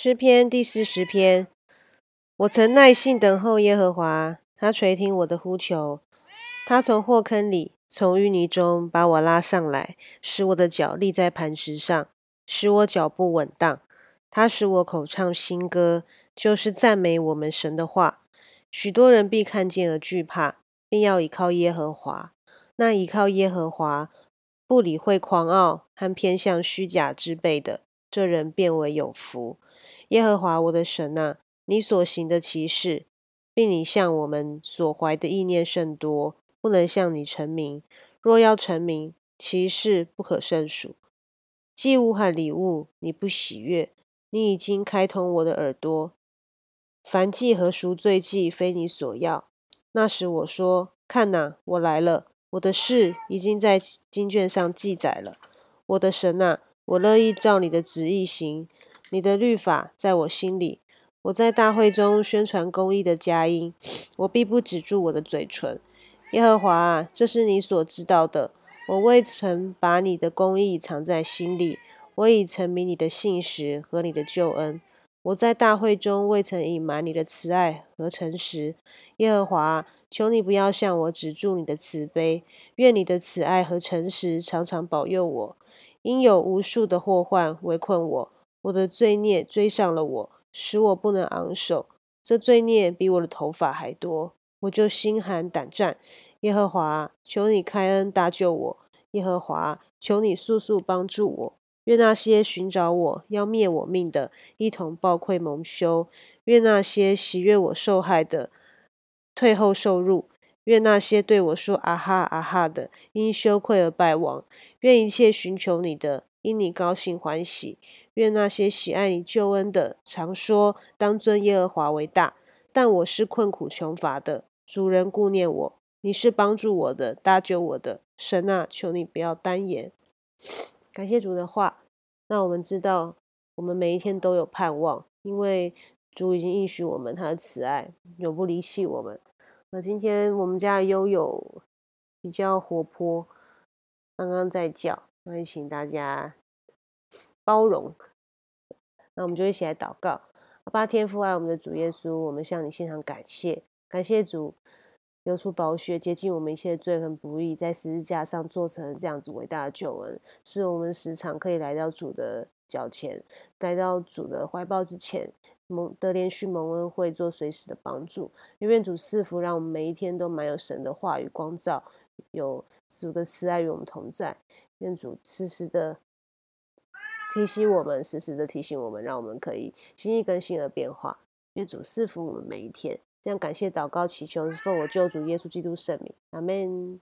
诗篇第四十篇，我曾耐心等候耶和华，他垂听我的呼求。他从祸坑里，从淤泥中把我拉上来，使我的脚立在磐石上，使我脚步稳当。他使我口唱新歌，就是赞美我们神的话。许多人必看见而惧怕，并要倚靠耶和华。那倚靠耶和华，不理会狂傲和偏向虚假之辈的，这人变为有福。耶和华我的神呐，你所行的奇事，并你向我们所怀的意念甚多，不能向你成名。若要成名，其事不可胜数。祭物和礼物，你不喜悦。你已经开通我的耳朵。凡祭和赎罪祭，非你所要。那时我说：看哪，我来了。我的事已经在经卷上记载了。我的神呐，我乐意照你的旨意行。你的律法在我心里，我在大会中宣传公义的佳音，我必不止住我的嘴唇。耶和华啊，这是你所知道的。我未曾把你的公义藏在心里，我已沉迷你的信实和你的救恩。我在大会中未曾隐瞒你的慈爱和诚实。耶和华，求你不要向我止住你的慈悲，愿你的慈爱和诚实常常保佑我。因有无数的祸患围困我。我的罪孽追上了我，使我不能昂首。这罪孽比我的头发还多，我就心寒胆战。耶和华，求你开恩搭救我。耶和华，求你速速帮助我。愿那些寻找我要灭我命的，一同暴愧蒙羞；愿那些喜悦我受害的，退后受辱；愿那些对我说啊哈啊哈的，因羞愧而败亡；愿一切寻求你的，因你高兴欢喜。愿那些喜爱你救恩的，常说当尊耶和华为大。但我是困苦穷乏的，主人顾念我，你是帮助我的，搭救我的神啊！求你不要单言。感谢主的话，那我们知道，我们每一天都有盼望，因为主已经应许我们他的慈爱，永不离弃我们。那今天我们家悠悠比较活泼，刚刚在叫，那也请大家包容。那我们就一起来祷告，阿天父爱我们的主耶稣，我们向你献上感谢，感谢主流出宝血，洁净我们一切罪和不义，在十字架上做成这样子伟大的救恩，使我们时常可以来到主的脚前，来到主的怀抱之前，蒙得连续蒙恩惠，做随时的帮助。愿主赐福，让我们每一天都满有神的话语光照，有主的慈爱与我们同在。愿主时时的。提醒我们，时时的提醒我们，让我们可以心意更新而变化。愿主赐福我们每一天。这样感谢祷告祈求，奉我救主耶稣基督圣名，阿门。